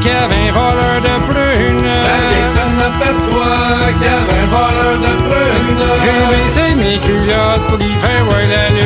qu'il y avait un voleur de prune. La vieille s'en qu'il y avait un voleur de prune. J'ai rincé mes culottes pour y faire voir la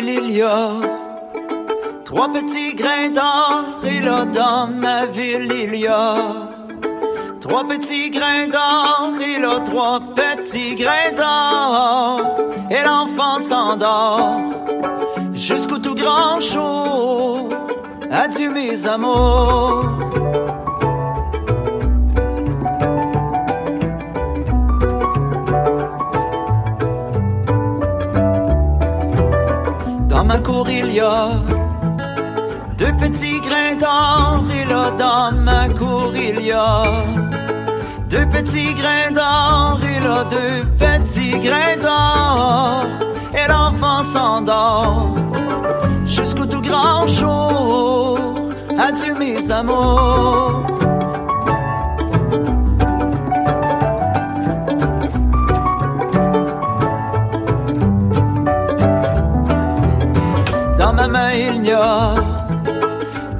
ville, il y a trois petits grains d'or. Et là, dans ma ville, il y a trois petits grains d'or. Et là, trois petits grains d'or. Et l'enfant s'endort jusqu'au tout grand jour. Adieu, mes amours. Ma cour, il y a deux petits grains d'or. Et là, dans ma cour, il y a deux petits grains d'or. Et là, deux petits grains d'or. Et l'enfant s'endort jusqu'au tout grand jour. Adieu, mes amours.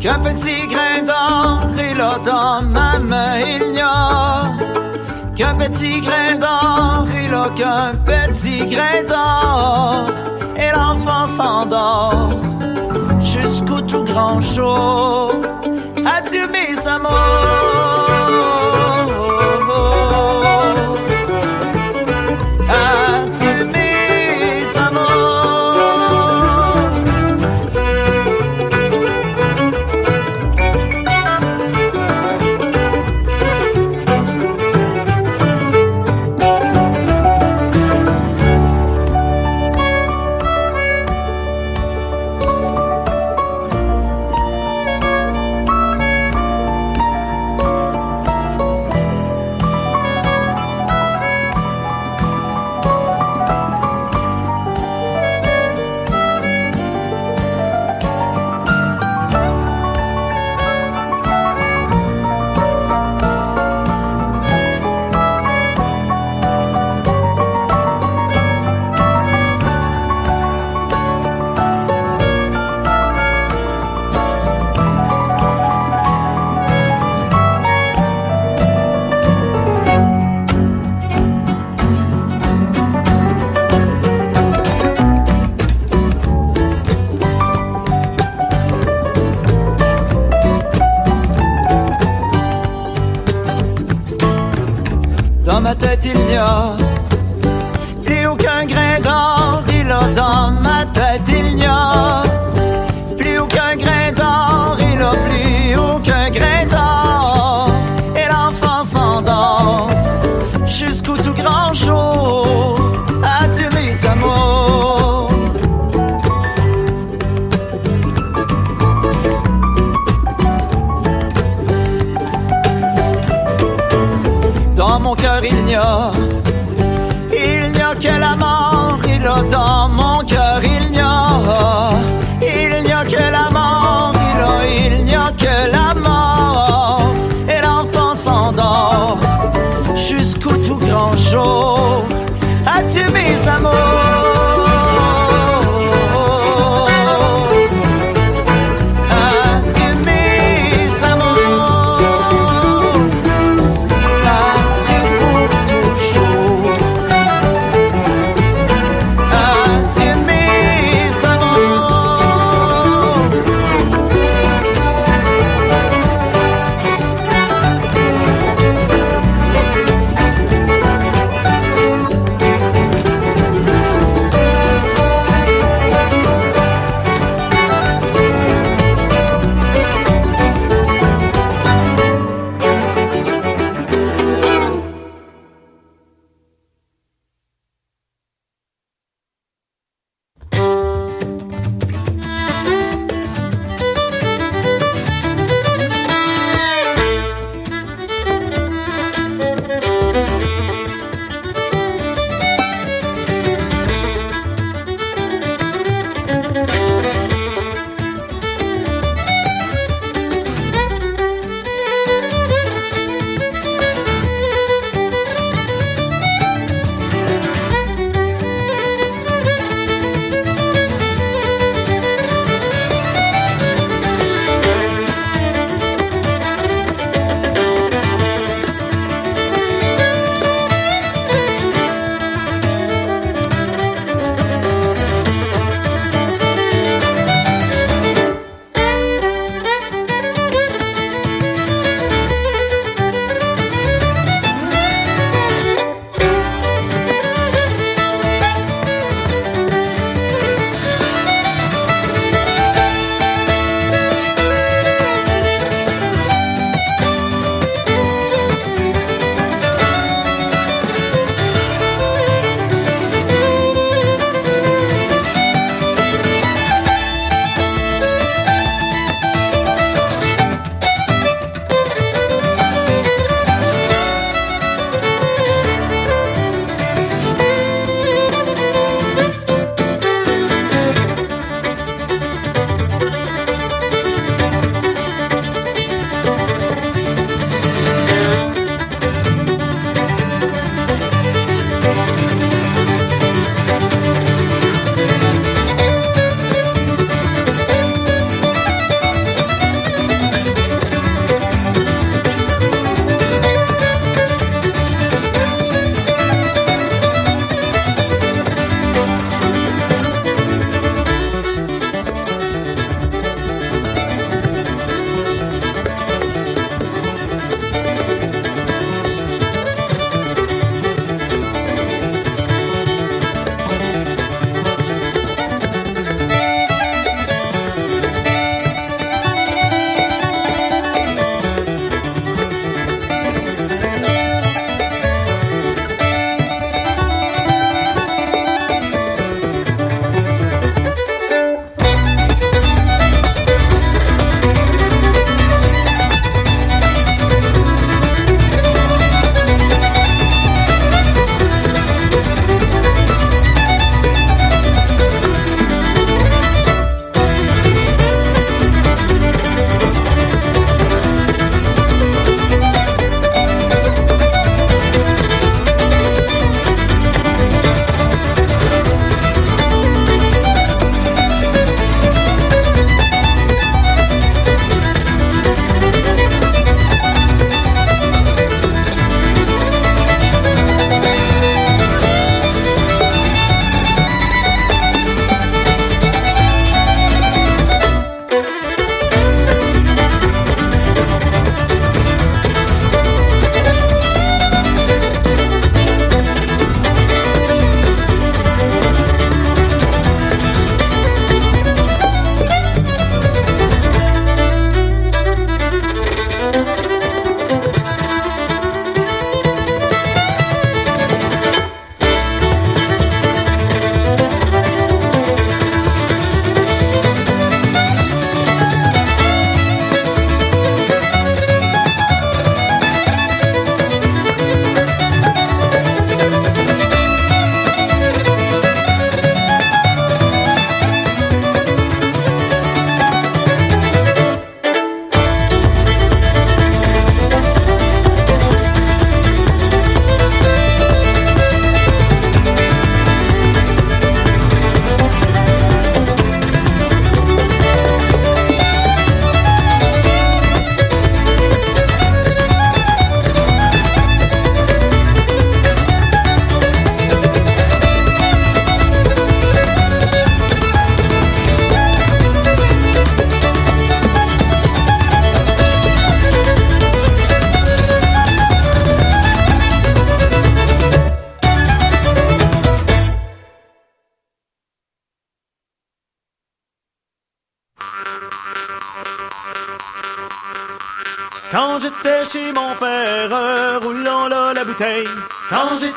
Qu'un petit grain d'or. Là, dans ma main, a qu'un petit grain d'or. Et là, qu'un petit grain d'or. Et l'enfant s'endort jusqu'au tout grand jour. Adieu, mes amours.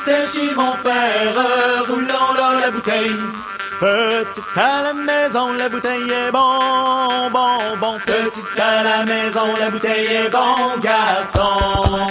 J'étais chez mon père, euh, roulant dans la bouteille. Petite à la maison, la bouteille est bon, bon, bon. Petite à la maison, la bouteille est bon, garçon.